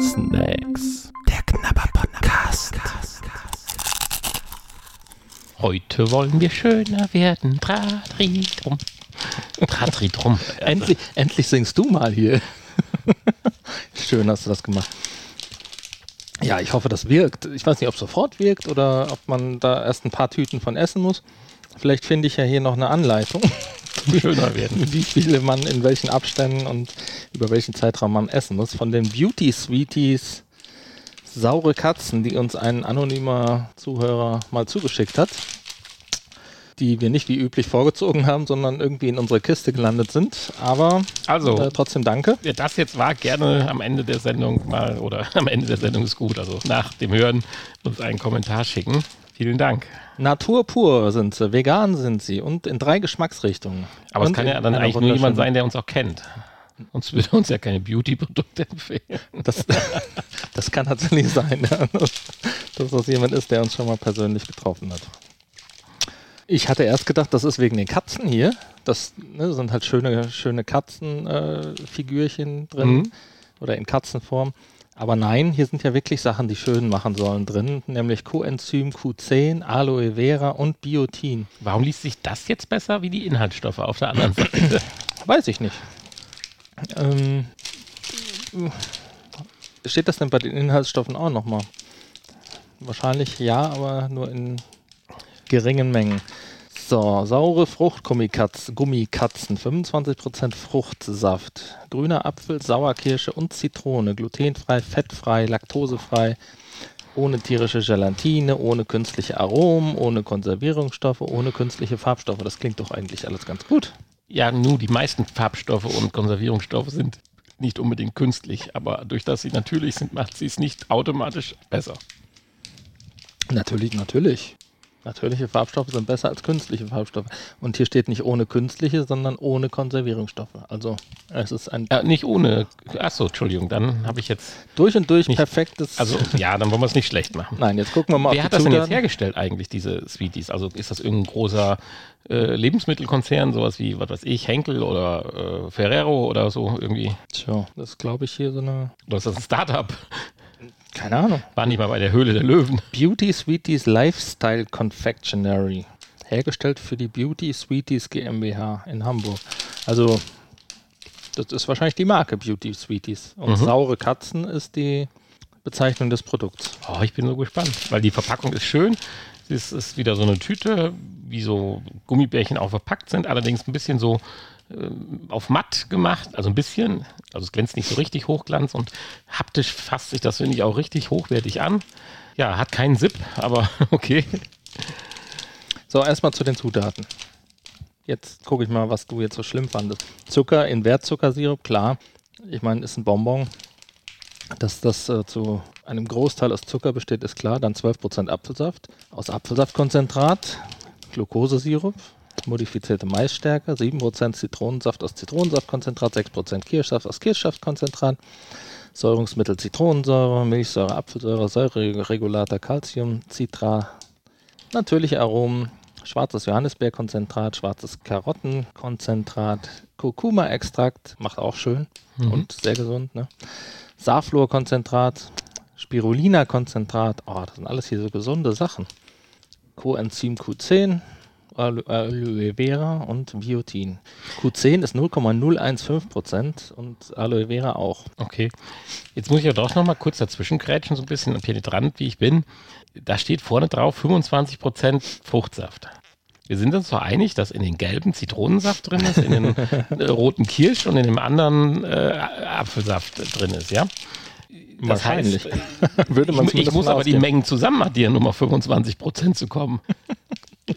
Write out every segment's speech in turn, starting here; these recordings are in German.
Snacks. Der Knabber Podcast. Heute wollen wir schöner werden. Tratritrum. Tratritrum. Endlich, endlich singst du mal hier. Schön hast du das gemacht. Ja, ich hoffe, das wirkt. Ich weiß nicht, ob es sofort wirkt oder ob man da erst ein paar Tüten von essen muss. Vielleicht finde ich ja hier noch eine Anleitung, Schöner werden. wie viele man in welchen Abständen und über welchen Zeitraum man essen muss. Von den Beauty Sweeties saure Katzen, die uns ein anonymer Zuhörer mal zugeschickt hat, die wir nicht wie üblich vorgezogen haben, sondern irgendwie in unsere Kiste gelandet sind. Aber Also, äh, trotzdem danke. wer das jetzt war, gerne am Ende der Sendung mal, oder am Ende der Sendung ist gut, also nach dem Hören uns einen Kommentar schicken. Vielen Dank. Natur pur sind sie, vegan sind sie und in drei Geschmacksrichtungen. Aber es kann ja dann eigentlich nur jemand sein, der uns auch kennt. Sonst würde uns ja keine Beauty-Produkte empfehlen. Das, das kann tatsächlich sein, dass das jemand ist, der uns schon mal persönlich getroffen hat. Ich hatte erst gedacht, das ist wegen den Katzen hier. Das ne, sind halt schöne, schöne Katzenfigürchen äh, drin Mhm. oder in Katzenform. Aber nein, hier sind ja wirklich Sachen, die schön machen sollen drin, nämlich Coenzym Q10, Aloe Vera und Biotin. Warum liest sich das jetzt besser wie die Inhaltsstoffe auf der anderen Seite? Weiß ich nicht. Ähm, steht das denn bei den Inhaltsstoffen auch nochmal? Wahrscheinlich ja, aber nur in geringen Mengen. So, saure Fruchtgummikatzen, Gummikatzen, 25% Fruchtsaft, grüner Apfel, Sauerkirsche und Zitrone, glutenfrei, fettfrei, laktosefrei, ohne tierische Gelatine, ohne künstliche Aromen, ohne Konservierungsstoffe, ohne künstliche Farbstoffe. Das klingt doch eigentlich alles ganz gut. Ja, nun, die meisten Farbstoffe und Konservierungsstoffe sind nicht unbedingt künstlich, aber durch das sie natürlich sind, macht sie es nicht automatisch besser. Natürlich, natürlich. Natürliche Farbstoffe sind besser als künstliche Farbstoffe. Und hier steht nicht ohne künstliche, sondern ohne Konservierungsstoffe. Also es ist ein Äh, nicht ohne. Achso, Entschuldigung, dann habe ich jetzt. durch und durch Nicht- perfektes. Also, ja, dann wollen wir es nicht schlecht machen. nein, jetzt gucken wir mal Wer auf hat die das denn jetzt hergestellt eigentlich, diese Sweeties? Also ist das irgendein großer äh, Lebensmittelkonzern, sowas wie, was weiß ich, Henkel oder äh, Ferrero oder so irgendwie? Tja, das glaube ich, hier so eine. Oder ist das ein Startup? Keine Ahnung. War nicht mal bei der Höhle der Löwen. Beauty Sweeties Lifestyle Confectionery. Hergestellt für die Beauty Sweeties GmbH in Hamburg. Also, das ist wahrscheinlich die Marke Beauty Sweeties. Und Mhm. saure Katzen ist die Bezeichnung des Produkts. Oh, ich bin so gespannt, weil die Verpackung ist schön. Es ist wieder so eine Tüte, wie so Gummibärchen auch verpackt sind, allerdings ein bisschen so auf matt gemacht, also ein bisschen. Also es glänzt nicht so richtig hochglanz und haptisch fasst sich das, finde ich, auch richtig hochwertig an. Ja, hat keinen Zip, aber okay. So, erstmal zu den Zutaten. Jetzt gucke ich mal, was du jetzt so schlimm fandest. Zucker in Wertzuckersirup, klar. Ich meine, ist ein Bonbon. Dass das äh, zu einem Großteil aus Zucker besteht, ist klar. Dann 12% Apfelsaft. Aus Apfelsaftkonzentrat, Glukosesirup, modifizierte Maisstärke, 7% Zitronensaft aus Zitronensaftkonzentrat, 6% Kirschsaft aus Kirschsaftkonzentrat, Säurungsmittel Zitronensäure, Milchsäure, Apfelsäure, Säureregulator Calcium, Citra, natürliche Aromen, schwarzes Johannisbeerkonzentrat, schwarzes Karottenkonzentrat, Kurkuma-Extrakt, macht auch schön und sehr gesund. Ne? Saarflorkonzentrat, Spirulina-Konzentrat, oh, das sind alles hier so gesunde Sachen. Coenzym Q10, Alo- Aloe Vera und Biotin. Q10 ist 0,015% und Aloe Vera auch. Okay. Jetzt muss ich ja doch noch mal kurz dazwischen grätschen, so ein bisschen penetrant, wie ich bin. Da steht vorne drauf 25% Fruchtsaft. Wir sind uns zwar einig, dass in den gelben Zitronensaft drin ist, in den äh, roten Kirsch und in dem anderen äh, Apfelsaft drin ist, ja? Das Wahrscheinlich. heißt, Würde man ich, ich muss aber die. Mengen zusammen addieren, um auf 25% zu kommen.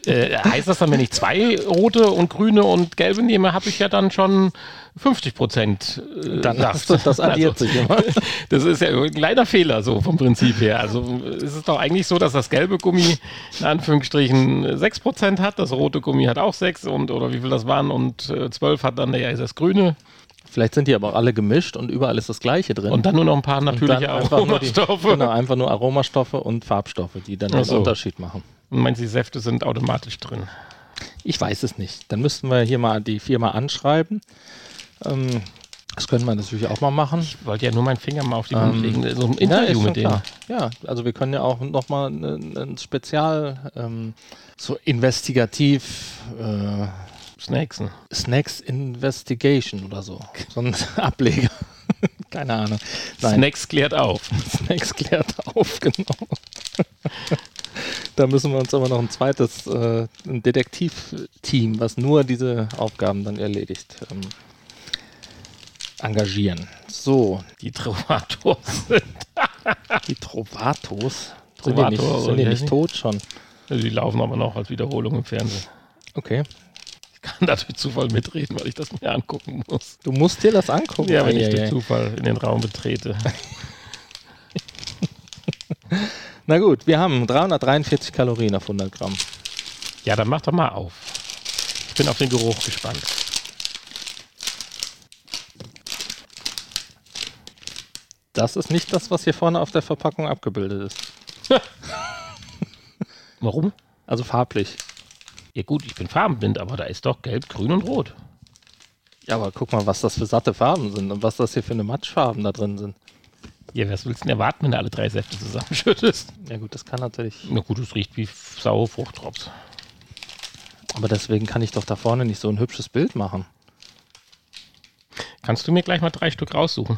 äh, heißt das dann, wenn ich zwei rote und grüne und gelbe nehme, habe ich ja dann schon 50 Prozent. Äh, Dann Saft. du, das addiert Also, sich immer. Das ist ja ein kleiner Fehler so vom Prinzip her. Also es ist doch eigentlich so, dass das gelbe Gummi in Anführungsstrichen 6% hat, das rote Gummi hat auch 6 und oder wie viel das waren und äh, 12 hat dann ja, ist das grüne Vielleicht sind die aber auch alle gemischt und überall ist das Gleiche drin. und dann nur noch ein paar natürliche dann einfach nur die- Aromastoffe. Genau, einfach nur Aromastoffe und Farbstoffe, die dann den so. Unterschied machen. Und meinst du, die Säfte sind automatisch drin? Ich weiß es nicht. Dann müssten wir hier mal die Firma anschreiben. Ähm, Das können wir natürlich auch mal machen. Ich wollte ja nur meinen Finger mal auf die Ähm, Mund legen. So ein Ja, Interview schon mit denen. klar. Ja, also wir können ja auch nochmal ein, ein Spezial, ähm, so investigativ äh, Snacksen. Snacks Investigation oder so. So ein Ableger. Keine Ahnung. Nein, Snacks klärt auf. Snacks klärt auf, genau. Da müssen wir uns aber noch ein zweites äh, ein Detektivteam, was nur diese Aufgaben dann erledigt, ähm, engagieren. So, Die Trovators. die Trovatos. Sind die nicht, sind die nicht tot schon? Die laufen aber noch als Wiederholung im Fernsehen. Okay. Ich kann da durch Zufall mitreden, weil ich das mir angucken muss. Du musst dir das angucken. Ja, wenn ich durch Eieiei. Zufall in den Raum betrete. Na gut, wir haben 343 Kalorien auf 100 Gramm. Ja, dann mach doch mal auf. Ich bin auf den Geruch gespannt. Das ist nicht das, was hier vorne auf der Verpackung abgebildet ist. Warum? Also farblich. Ja gut, ich bin farbenblind, aber da ist doch gelb, grün und rot. Ja, aber guck mal, was das für satte Farben sind und was das hier für eine Matschfarben da drin sind. Ja, was willst du denn erwarten, wenn du alle drei Säfte zusammenschüttest? Ja gut, das kann natürlich. Na gut, es riecht wie saure Fruchtdrops. Aber deswegen kann ich doch da vorne nicht so ein hübsches Bild machen. Kannst du mir gleich mal drei Stück raussuchen?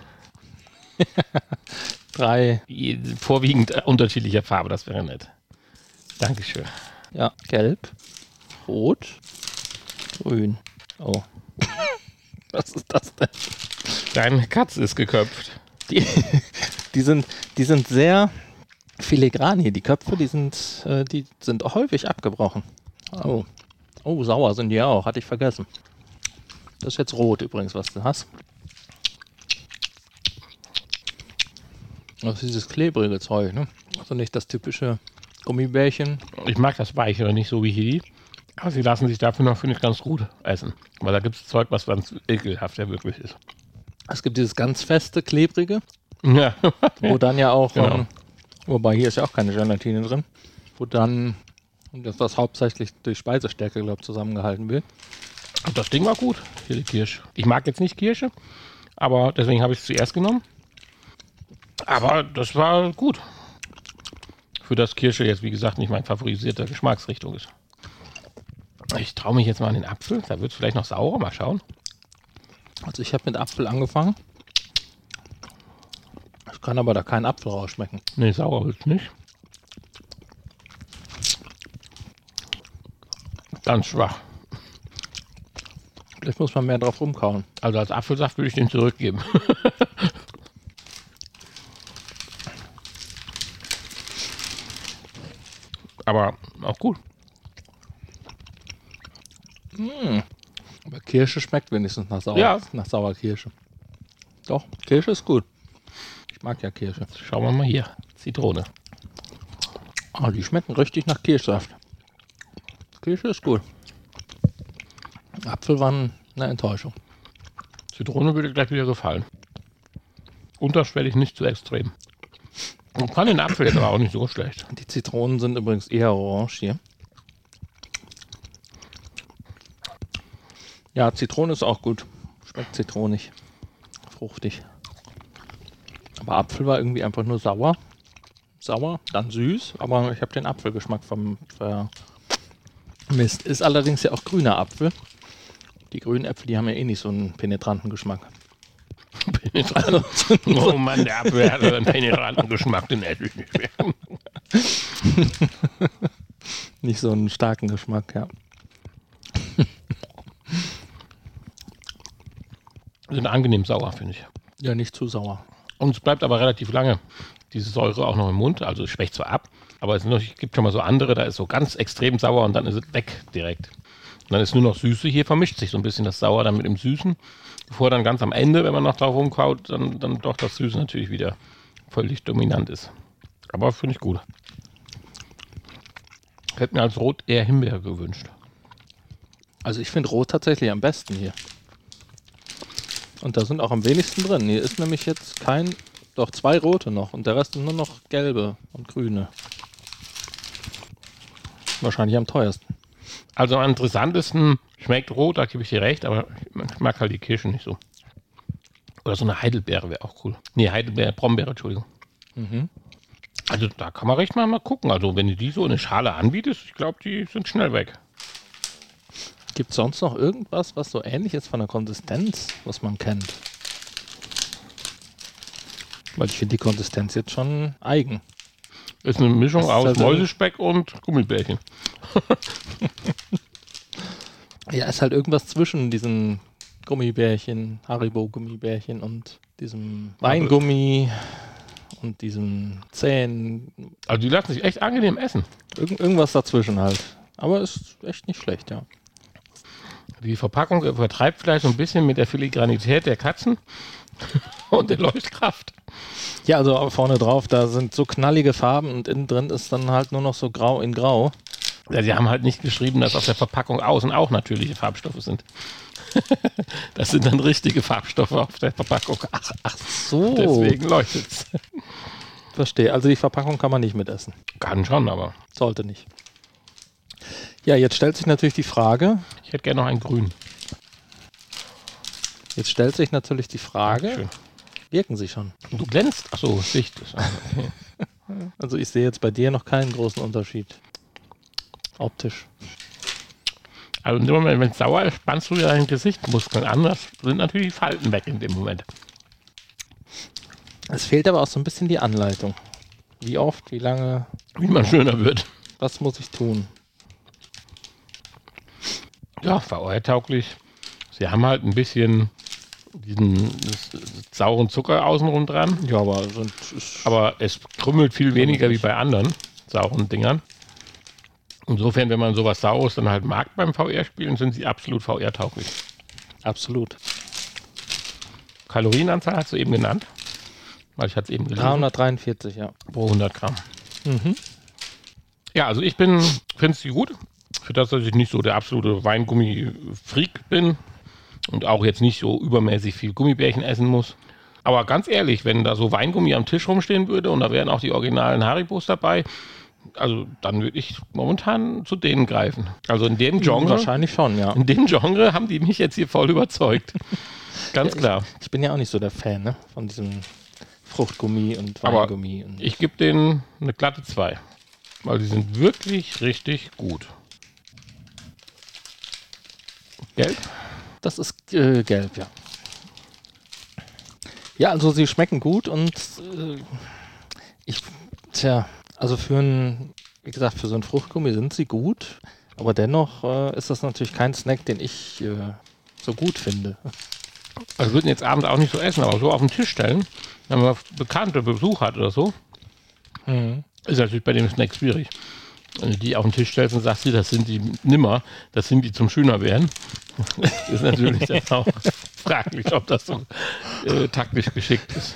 Drei, Vorwiegend unterschiedlicher Farbe, das wäre nett. Dankeschön. ja, gelb, rot, grün. Oh. was ist das denn? Deine Katze ist geköpft. Die, die, sind, die sind sehr filigran hier. Die Köpfe, die sind, äh, die sind häufig abgebrochen. Oh. Oh, sauer sind die auch. Hatte ich vergessen. Das ist jetzt rot übrigens, was du hast. Das ist dieses klebrige Zeug, ne? Also nicht das typische Gummibärchen. Ich mag das Weichere nicht so wie hier. Aber sie lassen sich dafür noch, finde ich, ganz gut essen. Weil da gibt es Zeug, was ganz ekelhaft ja wirklich ist. Es gibt dieses ganz feste, klebrige, Ja. wo dann ja auch, Genau. ähm, wobei hier ist ja auch keine Gelatine drin, wo dann das, was hauptsächlich durch Speisestärke, glaube ich, zusammengehalten wird. Und das Ding war gut. Hier die Kirsche. Ich mag jetzt nicht Kirsche, aber deswegen habe ich es zuerst genommen. Aber das war gut. Für das Kirsche jetzt, wie gesagt, nicht mein favorisierter Geschmacksrichtung ist. Ich traue mich jetzt mal an den Apfel. Da wird es vielleicht noch saurer. Mal schauen. Also ich habe mit Apfel angefangen. Ich kann aber da keinen Apfel rausschmecken. Nee, sauer wird es nicht. Ganz schwach. Vielleicht muss man mehr drauf rumkauen. Also als Apfelsaft würde ich den zurückgeben. Aber auch gut. Aber Kirsche schmeckt wenigstens nach, Sauer, Ja. nach Sauerkirsche. Doch, Kirsche ist gut. Ich mag ja Kirsche. Schauen wir mal hier. Zitrone. Ah, die schmecken richtig nach Kirschsaft. Kirsche ist gut. Apfel waren eine Enttäuschung. Zitrone würde gleich wieder gefallen. Unterschwellig nicht zu extrem. Man kann den Apfel jetzt aber auch nicht so schlecht. Die Zitronen sind übrigens eher orange hier. Ja, Zitrone ist auch gut. Schmeckt zitronig. Fruchtig. Aber Apfel war irgendwie einfach nur sauer. Sauer, dann süß, aber ich habe den Apfelgeschmack vom vermisst. Ist allerdings ja auch grüner Apfel. Die grünen Äpfel, die haben ja eh nicht so einen penetranten Geschmack. Also, Oh Mann, der Apfel hat einen penetranten Geschmack, den esse ich nicht mehr. nicht so einen starken Geschmack, ja. Sind angenehm sauer, finde ich. Ja, nicht zu sauer. Und es bleibt aber relativ lange diese Säure auch noch im Mund. Also es schwächt zwar ab, aber es, noch, gibt schon mal so andere, da ist so ganz extrem sauer und dann ist es weg direkt. Und dann ist nur noch Süße. Hier vermischt sich so ein bisschen das Sauer dann mit dem Süßen. Bevor dann ganz am Ende, wenn man noch drauf rumkaut, dann, dann doch das Süße natürlich wieder völlig dominant ist. Aber finde ich gut. Hätte mir als Rot eher Himbeer gewünscht. Also ich finde Rot tatsächlich am besten hier. Und da sind auch am wenigsten drin. Hier ist nämlich jetzt kein, doch zwei rote noch und der Rest sind nur noch gelbe und grüne. Wahrscheinlich am teuersten. Also am interessantesten schmeckt Rot, da gebe ich dir recht, aber ich mag halt die Kirsche nicht so. Oder so eine Heidelbeere wäre auch cool. Nee, Heidelbeere, Brombeere, Entschuldigung. Mhm. Also da kann man recht mal, mal gucken. Also wenn du die so in eine Schale anbietest, ich glaube, die sind schnell weg. Gibt es sonst noch irgendwas, was so ähnlich ist von der Konsistenz, was man kennt? Weil ich finde die Konsistenz jetzt schon eigen. Ist eine Mischung ist aus also- Mäusespeck und Gummibärchen. Ja, ist halt irgendwas zwischen diesen Gummibärchen, Haribo-Gummibärchen und diesem Weingummi und diesem Zähnen. Also die lassen sich echt angenehm essen. Irgend, irgendwas dazwischen halt. Aber ist echt nicht schlecht, ja. Die Verpackung übertreibt vielleicht so ein bisschen mit der Filigranität der Katzen und der Leuchtkraft. Ja, also vorne drauf, da sind so knallige Farben und innen drin ist dann halt nur noch so grau in grau. Ja, sie haben halt nicht geschrieben, dass auf der Verpackung außen auch natürliche Farbstoffe sind. das sind dann richtige Farbstoffe auf der Verpackung. Ach, Ach so. deswegen leuchtet es. Verstehe. Also die Verpackung kann man nicht mitessen. Kann schon, aber Sollte nicht. Ja, jetzt stellt sich natürlich die Frage, ich hätte gerne noch ein Grün. jetzt stellt sich natürlich die Frage, Schön. wirken sie schon? Du glänzt. Achso, Licht ist an. Okay. Also ich sehe jetzt bei dir noch keinen großen Unterschied. Optisch. Also in dem Moment, wenn es sauer ist, spannst du ja deine Gesichtsmuskeln an. Das sind natürlich die Falten weg in dem Moment. Es fehlt aber auch so ein bisschen die Anleitung. Wie oft, wie lange, Wie man schöner wird. was muss ich tun? Ja, VR-tauglich. Sie haben halt ein bisschen diesen sauren Zucker außenrum dran. Ja, aber Aber es krümmelt viel weniger wie bei anderen sauren Dingern. Insofern, wenn man sowas Saures dann halt mag beim VR-Spielen, sind sie absolut VR-tauglich. absolut. Kalorienanzahl hast du eben genannt. Weil ich hatte es eben gelesen. 343, ja. pro 100 Gramm. Mhm. Ja, also ich bin, finde sie gut. Für das, dass ich nicht so der absolute Weingummi-Freak bin und auch jetzt nicht so übermäßig viel Gummibärchen essen muss. Aber ganz ehrlich, wenn da so Weingummi am Tisch rumstehen würde und da wären auch die originalen Haribos dabei, also dann würde ich momentan zu denen greifen. Also in dem Genre, Wahrscheinlich schon, ja. in dem Genre haben die mich jetzt hier voll überzeugt. Ganz klar. Ich bin ja auch nicht so der Fan ne? von diesem Fruchtgummi und Aber Weingummi. und Ich gebe denen eine glatte 2. Weil die sind wirklich richtig gut. Gelb? das ist äh, gelb, ja. Ja, also sie schmecken gut und äh, ich, tja, also für ein, wie gesagt, für so ein Fruchtgummi sind sie gut, aber dennoch äh, ist das natürlich kein Snack, den ich äh, so gut finde. Also würden jetzt abends auch nicht so essen, aber so auf den Tisch stellen, wenn man bekannte Besuch hat oder so, ist natürlich bei dem Snack schwierig. Die auf den Tisch stellst und sagst, das sind die nimmer, das sind die zum schöner werden, ist natürlich dann auch fraglich, ob das so äh, taktisch geschickt ist.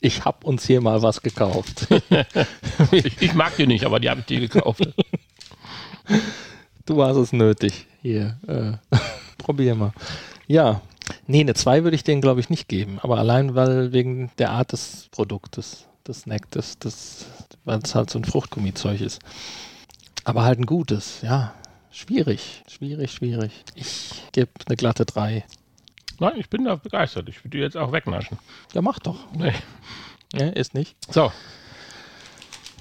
Ich hab uns hier mal was gekauft. Ich, ich mag die nicht, aber die habe ich dir gekauft. Du hast es nötig. Hier, äh, probier mal. Ja, nee, eine 2 würde ich denen, glaube ich, nicht geben. Aber allein, weil wegen der Art des Produktes, des Snack, des, des, weil es halt so ein Fruchtgummizeug ist. Aber halt ein gutes, ja. Schwierig, schwierig, schwierig. Ich gebe eine glatte 3. Nein, ich bin da begeistert. Ich würde die jetzt auch wegnaschen. Ja, mach doch. Nee. Ja, ist nicht. So,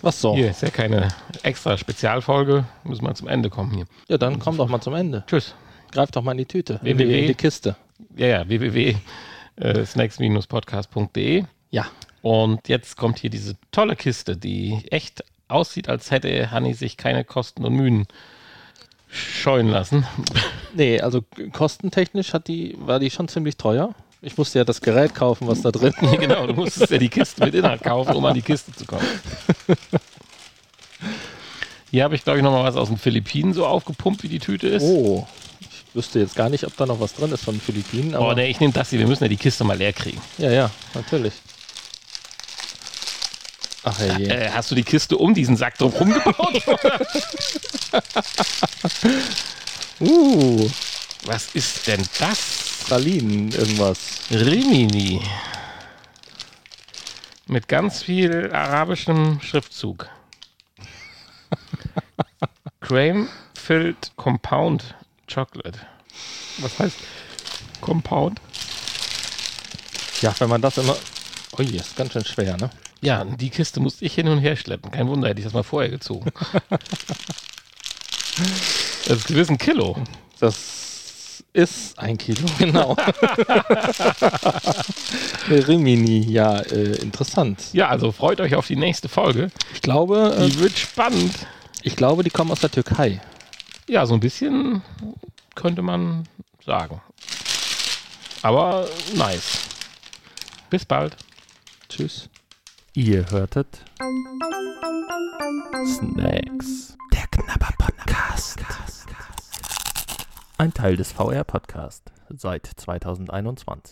Was so? hier ist ja keine extra Spezialfolge. Müssen wir zum Ende kommen hier. Ja, dann komm doch mal zum Ende. Tschüss. Greif doch mal in die Tüte. In www. die, in die Kiste. Ja, ja, www.snacks-podcast.de. Ja. Und jetzt kommt hier diese tolle Kiste, die echt aussieht, als hätte Hanni sich keine Kosten und Mühen scheuen lassen. Nee, also kostentechnisch hat die, war die schon ziemlich teuer. Ich musste ja das Gerät kaufen, was da drin Ja, genau, du musstest ja die Kiste mit Inhalt kaufen, um an die Kiste zu kommen. Hier habe ich, glaube ich, nochmal was aus den Philippinen so aufgepumpt, wie die Tüte ist. Oh, ich wüsste jetzt gar nicht, ob da noch was drin ist von den Philippinen. Aber Oh, nee, ich nehme das hier. Wir müssen ja die Kiste mal leer kriegen. Ja, ja, natürlich. Ach herrje. Äh, hast du die Kiste um diesen Sack drum rumgebaut? Uh, Was ist denn das? Pralinen, irgendwas. Rimini. Mit ganz viel arabischem Schriftzug. Cream-filled Compound Chocolate. Was heißt Compound? Ja, wenn man das immer. Ui, ist ganz schön schwer, ne? Ja, die Kiste musste ich hin und her schleppen. Kein Wunder, hätte ich das mal vorher gezogen. das ist gewiss ein Kilo. Das ist ein Kilo, genau. Rimini, ja, äh, interessant. Ja, also freut euch auf die nächste Folge. Ich glaube, äh, Die wird spannend. ich glaube, die kommen aus der Türkei. Ja, so ein bisschen könnte man sagen. Aber nice. Bis bald. Tschüss. Ihr hörtet Snacks. Der Knabber Podcast. Ein Teil des VR Podcast seit 2021.